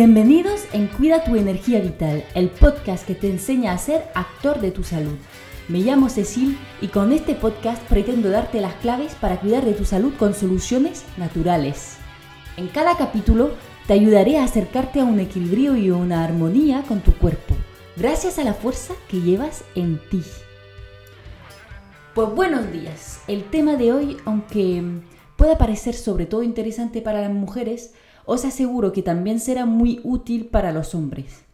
Bienvenidos en Cuida tu energía vital, el podcast que te enseña a ser actor de tu salud. Me llamo Cecil y con este podcast pretendo darte las claves para cuidar de tu salud con soluciones naturales. En cada capítulo te ayudaré a acercarte a un equilibrio y una armonía con tu cuerpo, gracias a la fuerza que llevas en ti. Pues buenos días. El tema de hoy, aunque pueda parecer sobre todo interesante para las mujeres, os aseguro que también será muy útil para los hombres.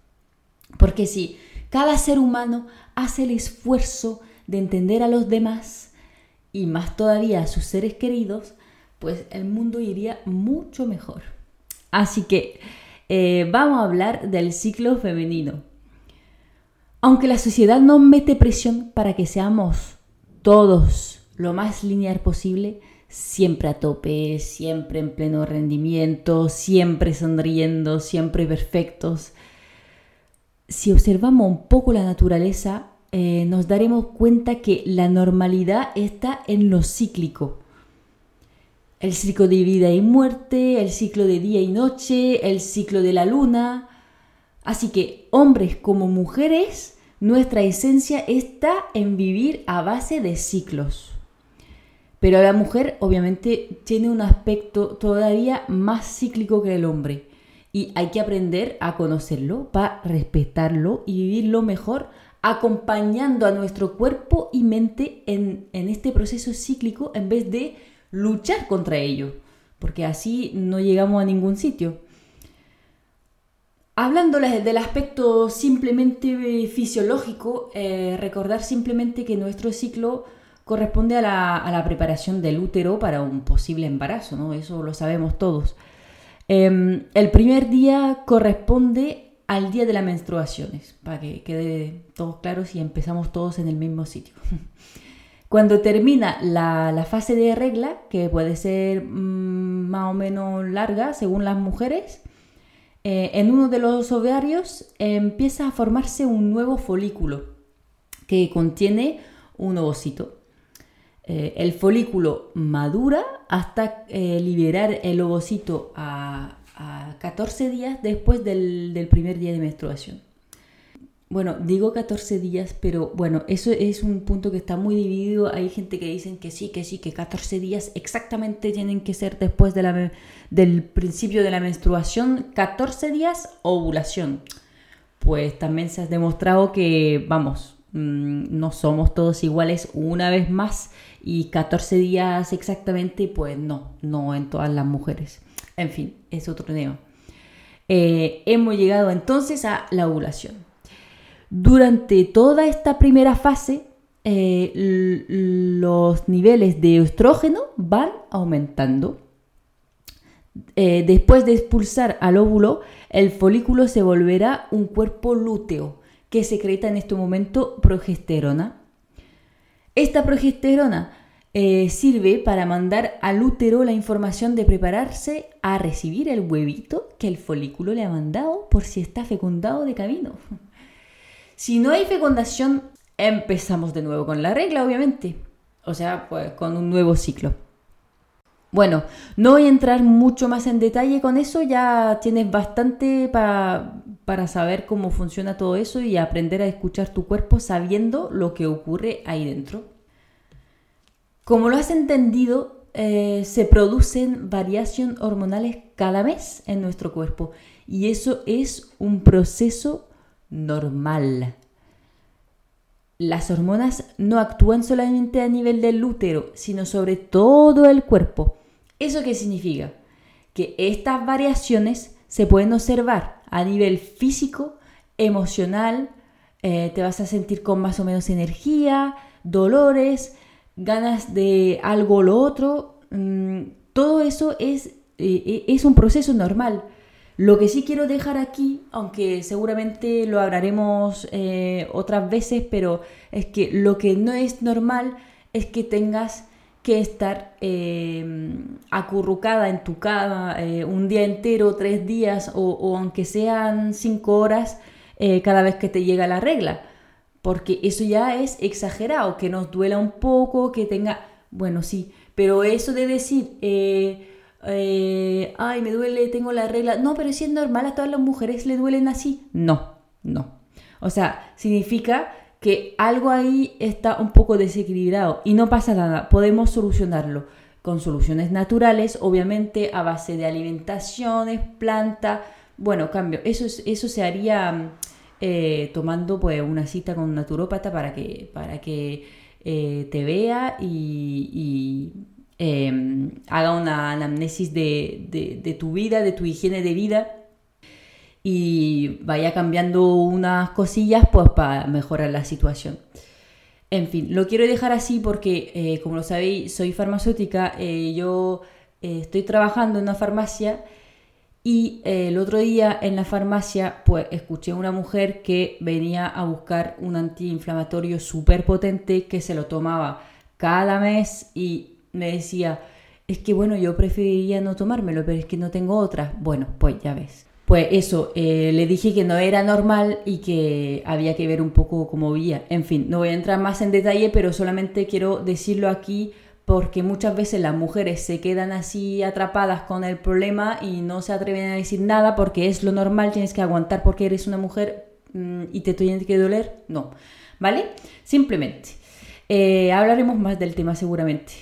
Porque si cada ser humano hace el esfuerzo de entender a los demás y más todavía a sus seres queridos, pues el mundo iría mucho mejor. Así que eh, vamos a hablar del ciclo femenino. Aunque la sociedad no mete presión para que seamos todos lo más lineal posible, siempre a tope, siempre en pleno rendimiento, siempre sonriendo, siempre perfectos. Si observamos un poco la naturaleza, eh, nos daremos cuenta que la normalidad está en lo cíclico. El ciclo de vida y muerte, el ciclo de día y noche, el ciclo de la luna. Así que hombres como mujeres, nuestra esencia está en vivir a base de ciclos. Pero la mujer obviamente tiene un aspecto todavía más cíclico que el hombre y hay que aprender a conocerlo para respetarlo y vivirlo mejor acompañando a nuestro cuerpo y mente en, este proceso cíclico en vez de luchar contra ello, porque así no llegamos a ningún sitio. Hablándoles del aspecto simplemente fisiológico, eh, recordar simplemente que nuestro ciclo corresponde a la, preparación del útero para un posible embarazo, ¿no? Eso lo sabemos todos. Em, el primer día corresponde al día de las menstruaciones, para que quede todo claro si empezamos todos en el mismo sitio. Cuando termina la, fase de regla, que puede ser mm, más o menos larga según las mujeres, eh, en uno de los ovarios empieza a formarse un nuevo folículo que contiene un ovocito. Eh, el folículo madura hasta eh, liberar el ovocito a, 14 días después del, primer día de menstruación. Bueno, digo 14 días, pero bueno, eso es un punto que está muy dividido. Hay gente que dicen que sí, que sí, que 14 días exactamente tienen que ser después del principio de la menstruación. 14 días ovulación. Pues también se ha demostrado que, vamos, no somos todos iguales una vez más y 14 días exactamente, pues no, no en todas las mujeres. En fin, es otro tema. Eh, hemos llegado entonces a la ovulación. Durante toda esta primera fase, eh, los niveles de estrógeno van aumentando. Eh, después de expulsar al óvulo, el folículo se volverá un cuerpo lúteo que secreta en este momento progesterona. Esta progesterona eh, sirve para mandar al útero la información de prepararse a recibir el huevito que el folículo le ha mandado por si está fecundado de camino. Si no hay fecundación, empezamos de nuevo con la regla, obviamente. O sea, pues con un nuevo ciclo. Bueno, no voy a entrar mucho más en detalle con eso, ya tienes bastante para saber cómo funciona todo eso y aprender a escuchar tu cuerpo sabiendo lo que ocurre ahí dentro. Como lo has entendido, eh, se producen variaciones hormonales cada mes en nuestro cuerpo y eso es un proceso normal. Las hormonas no actúan solamente a nivel del útero, sino sobre todo el cuerpo. ¿Eso qué significa? Que estas variaciones se pueden observar a nivel físico, emocional, eh, te vas a sentir con más o menos energía, dolores, ganas de algo o lo otro. Mm, todo eso es, eh, es un proceso normal. Lo que sí quiero dejar aquí, aunque seguramente lo hablaremos eh, otras veces, pero es que lo que no es normal es que tengas que estar em, acurrucada en tu cama eh, un día entero, tres días o, aunque sean cinco horas eh, cada vez que te llega la regla. Porque eso ya es exagerado, que nos duela un poco, que tenga, bueno, sí, pero eso de decir, eh, ay, me duele, tengo la regla. No, pero si es normal, a todas las mujeres le duelen así. No, no. O sea, significa que algo ahí está un poco desequilibrado y no pasa nada, podemos solucionarlo con soluciones naturales, obviamente a base de alimentaciones, planta, bueno, cambio, eso, eso se haría eh, tomando pues una cita con un naturópata para que, para que eh, te vea y, em, haga una anamnesis de, de tu vida, de tu higiene de vida y vaya cambiando unas cosillas pues para mejorar la situación. En fin, lo quiero dejar así porque, eh, como lo sabéis, soy farmacéutica, eh, yo eh, estoy trabajando en una farmacia y el otro día en la farmacia pues escuché a una mujer que venía a buscar un antiinflamatorio súper potente que se lo tomaba cada mes y me decía, es que bueno, yo preferiría no tomármelo, pero es que no tengo otra. Bueno, pues ya ves. Pues eso, eh, le dije que no era normal y que había que ver un poco cómo vivía. En fin, no voy a entrar más en detalle, pero solamente quiero decirlo aquí porque muchas veces las mujeres se quedan así atrapadas con el problema y no se atreven a decir nada porque es lo normal, tienes que aguantar porque eres una mujer mm, y te tiene que doler. No, ¿vale? Simplemente. Eh, hablaremos más del tema seguramente.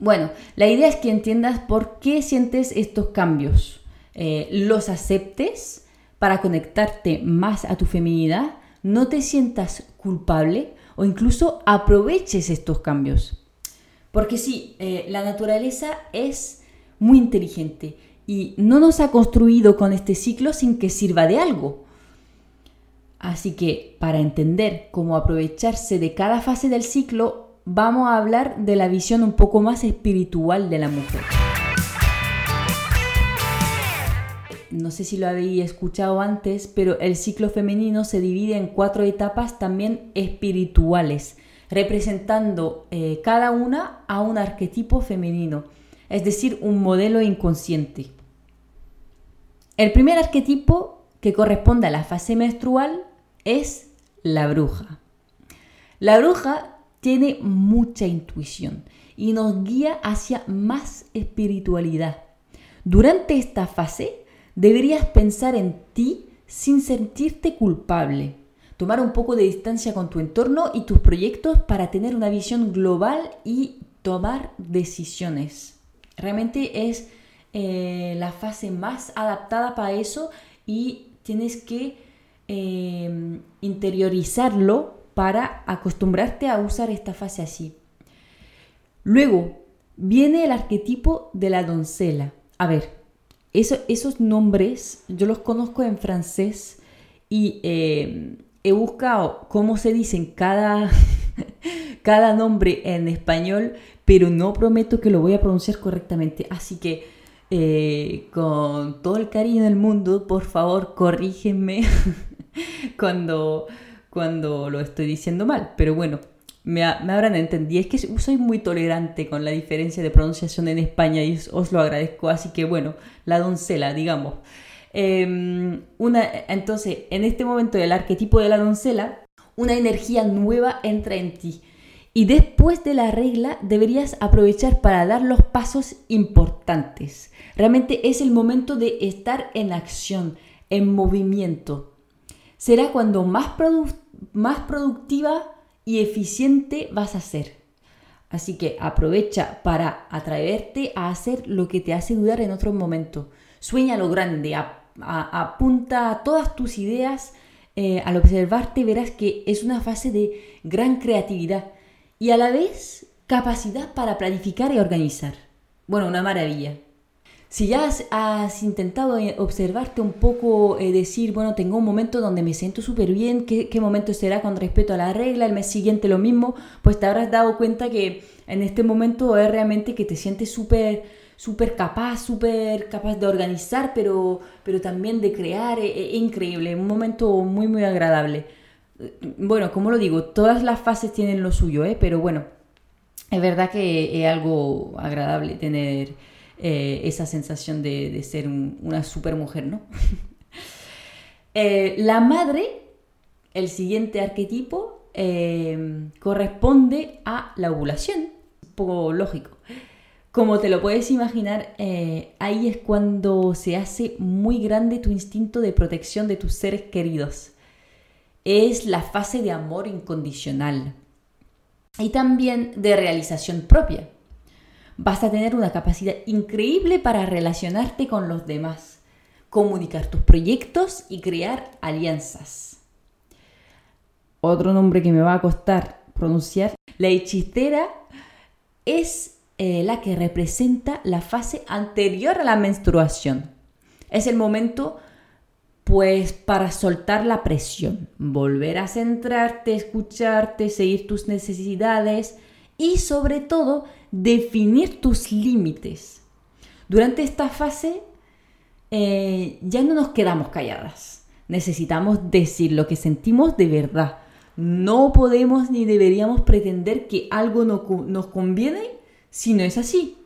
Bueno, la idea es que entiendas por qué sientes estos cambios. Eh, los aceptes para conectarte más a tu feminidad, no te sientas culpable o incluso aproveches estos cambios. Porque sí, eh, la naturaleza es muy inteligente y no nos ha construido con este ciclo sin que sirva de algo. Así que para entender cómo aprovecharse de cada fase del ciclo, vamos a hablar de la visión un poco más espiritual de la mujer. No sé si lo habéis escuchado antes, pero el ciclo femenino se divide en cuatro etapas también espirituales, representando eh, cada una a un arquetipo femenino, es decir, un modelo inconsciente. El primer arquetipo que corresponde a la fase menstrual es la bruja. La bruja tiene mucha intuición y nos guía hacia más espiritualidad. Durante esta fase Deberías pensar en ti sin sentirte culpable. Tomar un poco de distancia con tu entorno y tus proyectos para tener una visión global y tomar decisiones. Realmente es eh, la fase más adaptada para eso y tienes que eh, interiorizarlo para acostumbrarte a usar esta fase así. Luego viene el arquetipo de la doncella. A ver, esos nombres yo los conozco en francés y eh, he buscado cómo se dicen cada, cada nombre en español, pero no prometo que lo voy a pronunciar correctamente. Así que eh, con todo el cariño del mundo, por favor, corrígenme cuando, cuando lo estoy diciendo mal. Pero bueno, me, habrán entendido. Es que soy muy tolerante con la diferencia de pronunciación en España y os lo agradezco. Así que bueno, la doncella, digamos. Em, una, entonces, en este momento del arquetipo de la doncella, una energía nueva entra en ti. Y después de la regla deberías aprovechar para dar los pasos importantes. Realmente es el momento de estar en acción, en movimiento. Será cuando más, más productiva y eficiente vas a ser. Así que aprovecha para atraerte a hacer lo que te hace dudar en otro momento. Sueña lo grande, apunta todas tus ideas. Eh, al observarte verás que es una fase de gran creatividad y a la vez capacidad para planificar y organizar. Bueno, una maravilla. Si ya has, intentado eh, observarte un poco, eh, decir, bueno, tengo un momento donde me siento súper bien, ¿qué, momento será con respecto a la regla? El mes siguiente lo mismo, pues te habrás dado cuenta que en este momento es realmente que te sientes súper súper capaz, súper capaz de organizar, pero, pero también de crear, es, e, increíble, un momento muy, muy agradable. Bueno, como lo digo, todas las fases tienen lo suyo, ¿eh? pero bueno, es verdad que es algo agradable tener eh, esa sensación de, ser una super mujer, ¿no? Eh, la madre, el siguiente arquetipo, eh, corresponde a la ovulación, un poco lógico. Como te lo puedes imaginar, ahí es cuando se hace muy grande tu instinto de protección de tus seres queridos. Es la fase de amor incondicional y también de realización propia. Vas a tener una capacidad increíble para relacionarte con los demás, comunicar tus proyectos y crear alianzas. Otro nombre que me va a costar pronunciar, la hechicera es eh, la que representa la fase anterior a la menstruación. Es el momento pues para soltar la presión, volver a centrarte, escucharte, seguir tus necesidades y sobre todo definir tus límites. Durante esta fase eh, ya no nos quedamos calladas, necesitamos decir lo que sentimos de verdad. No podemos ni deberíamos pretender que algo nos conviene si no es así.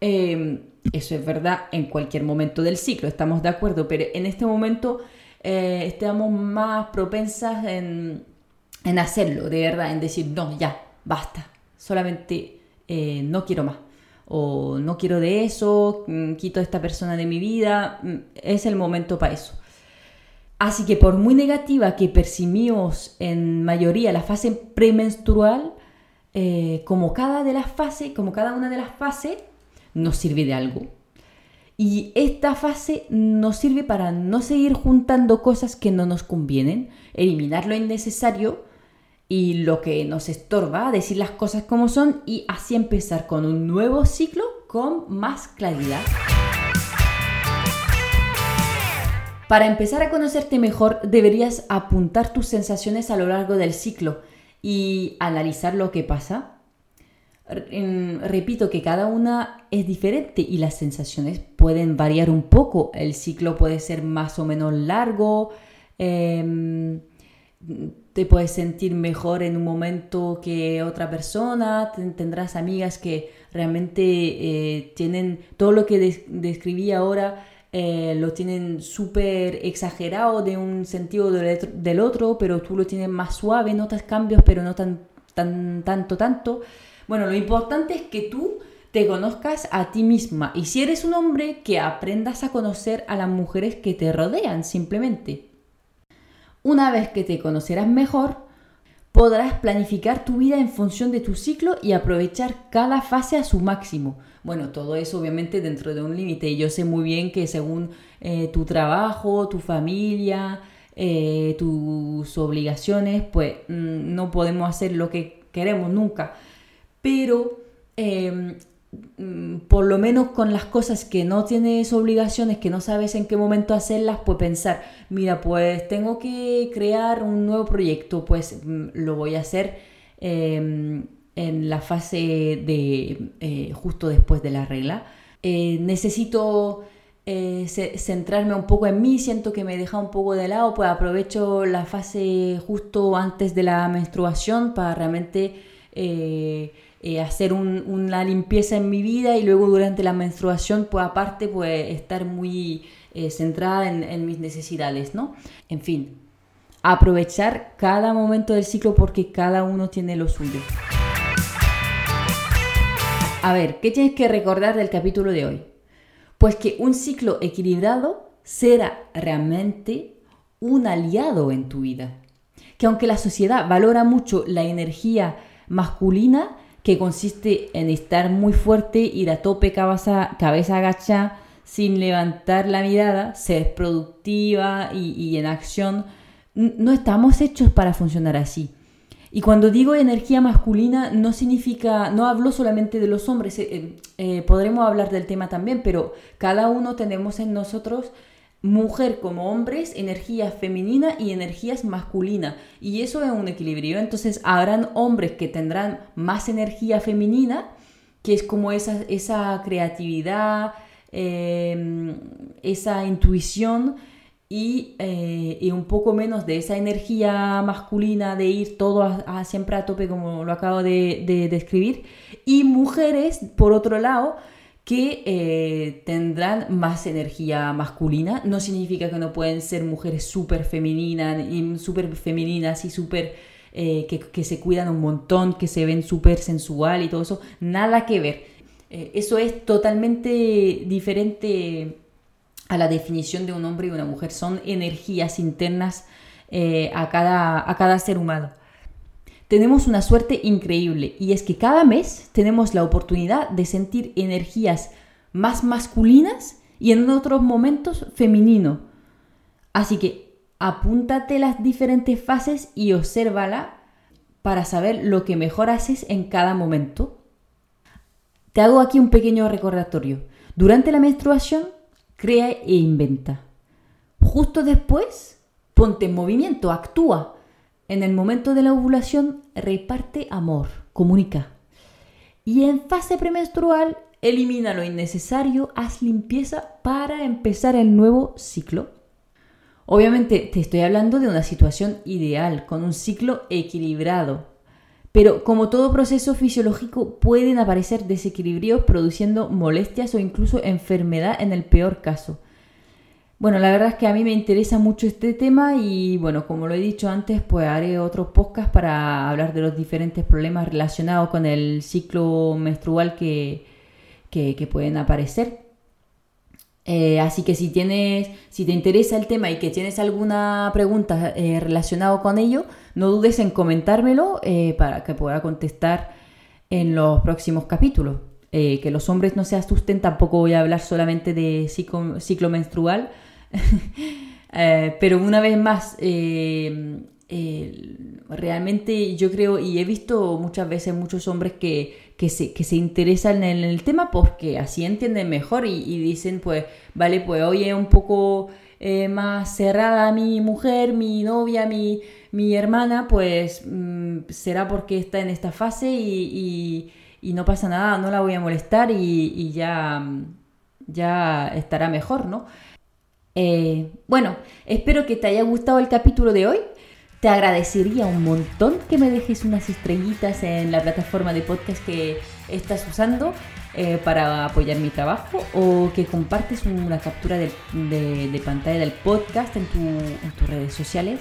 Em, eso es verdad en cualquier momento del ciclo, estamos de acuerdo, pero en este momento eh, estamos más propensas en, hacerlo, de verdad, en decir, no, ya, basta, solamente eh, no quiero más, o no quiero de eso, mm, quito a esta persona de mi vida, mm, es el momento para eso. Así que por muy negativa que percibimos en mayoría la fase premenstrual, eh, como cada de las fases, como cada una de las fases, nos sirve de algo. Y esta fase nos sirve para no seguir juntando cosas que no nos convienen, eliminar lo innecesario y lo que nos estorba, decir las cosas como son y así empezar con un nuevo ciclo con más claridad. Para empezar a conocerte mejor, deberías apuntar tus sensaciones a lo largo del ciclo y analizar lo que pasa. Repito que cada una es diferente y las sensaciones pueden variar un poco. El ciclo puede ser más o menos largo. Em, te puedes sentir mejor en un momento que otra persona. Tendrás amigas que realmente eh, tienen todo lo que describí ahora eh, lo tienen súper exagerado de un sentido del, otro, pero tú lo tienes más suave, notas cambios, pero no tan, tan, tanto, tanto. Bueno, lo importante es que tú te conozcas a ti misma y si eres un hombre, que aprendas a conocer a las mujeres que te rodean simplemente. Una vez que te conocerás mejor, podrás planificar tu vida en función de tu ciclo y aprovechar cada fase a su máximo. Bueno, todo eso obviamente dentro de un límite. Y yo sé muy bien que según eh, tu trabajo, tu familia, eh, tus obligaciones, pues mm, no podemos hacer lo que queremos nunca. Pero em, por lo menos con las cosas que no tienes obligaciones, que no sabes en qué momento hacerlas, pues pensar, mira, pues tengo que crear un nuevo proyecto, pues mm, lo voy a hacer em, en la fase de eh, justo después de la regla. Eh, necesito eh, centrarme un poco en mí, siento que me deja un poco de lado, pues aprovecho la fase justo antes de la menstruación para realmente hacer una limpieza en mi vida y luego durante la menstruación, pues aparte, pues estar muy centrada en, en mis necesidades, ¿no? En fin, aprovechar cada momento del ciclo porque cada uno tiene lo suyo. A ver, ¿qué tienes que recordar del capítulo de hoy? Pues que un ciclo equilibrado será realmente un aliado en tu vida. Que aunque la sociedad valora mucho la energía masculina, que consiste en estar muy fuerte, ir a tope cabeza, cabeza agacha, sin levantar la mirada, ser productiva y, y en acción, no estamos hechos para funcionar así. Y cuando digo energía masculina, no significa, no hablo solamente de los hombres, eh, eh, eh, podremos hablar del tema también, pero cada uno tenemos en nosotros, mujer como hombres, energía femenina y energías masculina. Y eso es un equilibrio. Entonces habrán hombres que tendrán más energía femenina, que es como esa, esa creatividad, esa intuición eh, y, un poco menos de esa energía masculina de ir todo a, siempre a tope como lo acabo de, describir y mujeres por otro lado que eh, tendrán más energía masculina no significa que no pueden ser mujeres súper femeninas súper femeninas y súper eh, que, que, se cuidan un montón que se ven súper sensual y todo eso nada que ver Eh, eso es totalmente diferente a la definición de un hombre y una mujer. Son energías internas a, cada, a cada ser humano. Tenemos una suerte increíble y es que cada mes tenemos la oportunidad de sentir energías más masculinas y en otros momentos femenino. Así que apúntate las diferentes fases y obsérvala para saber lo que mejor haces en cada momento. Te hago aquí un pequeño recordatorio. Durante la menstruación, crea e inventa. Justo después, ponte en movimiento, actúa. En el momento de la ovulación, reparte amor, comunica. Y en fase premenstrual, elimina lo innecesario, haz limpieza para empezar el nuevo ciclo. Obviamente te estoy hablando de una situación ideal, con un ciclo equilibrado. Pero como todo proceso fisiológico pueden aparecer desequilibrios produciendo molestias o incluso enfermedad en el peor caso. Bueno, la verdad es que a mí me interesa mucho este tema y bueno, como lo he dicho antes, pues haré otros podcasts para hablar de los diferentes problemas relacionados con el ciclo menstrual que, que, pueden aparecer. Eh, así que si tienes, si te interesa el tema y que tienes alguna pregunta eh, relacionada con ello, no dudes en comentármelo eh, para que pueda contestar en los próximos capítulos. que los hombres no se asusten, tampoco voy a hablar solamente de ciclo menstrual, pero una vez más, realmente yo creo y he visto muchas veces muchos hombres que que se, interesan en el tema porque así entienden mejor y, dicen, pues, vale, pues hoy es un poco eh, más cerrada mi mujer, mi novia, mi, mi hermana, pues mm, será porque está en esta fase y, y, no pasa nada, no la voy a molestar y, ya, ya estará mejor, ¿no? Eh, bueno, espero que te haya gustado el capítulo de hoy. Te agradecería un montón que me dejes unas estrellitas en la plataforma de podcast que estás usando eh, para apoyar mi trabajo o que compartes una captura de, pantalla del podcast en, tus redes sociales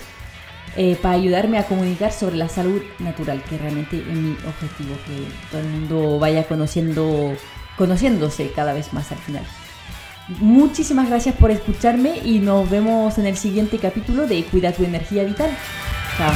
eh, para ayudarme a comunicar sobre la salud natural, que realmente es mi objetivo, que todo el mundo vaya conociendo, conociéndose cada vez más al final. Muchísimas gracias por escucharme y nos vemos en el siguiente capítulo de Cuida tu energía vital. Chao.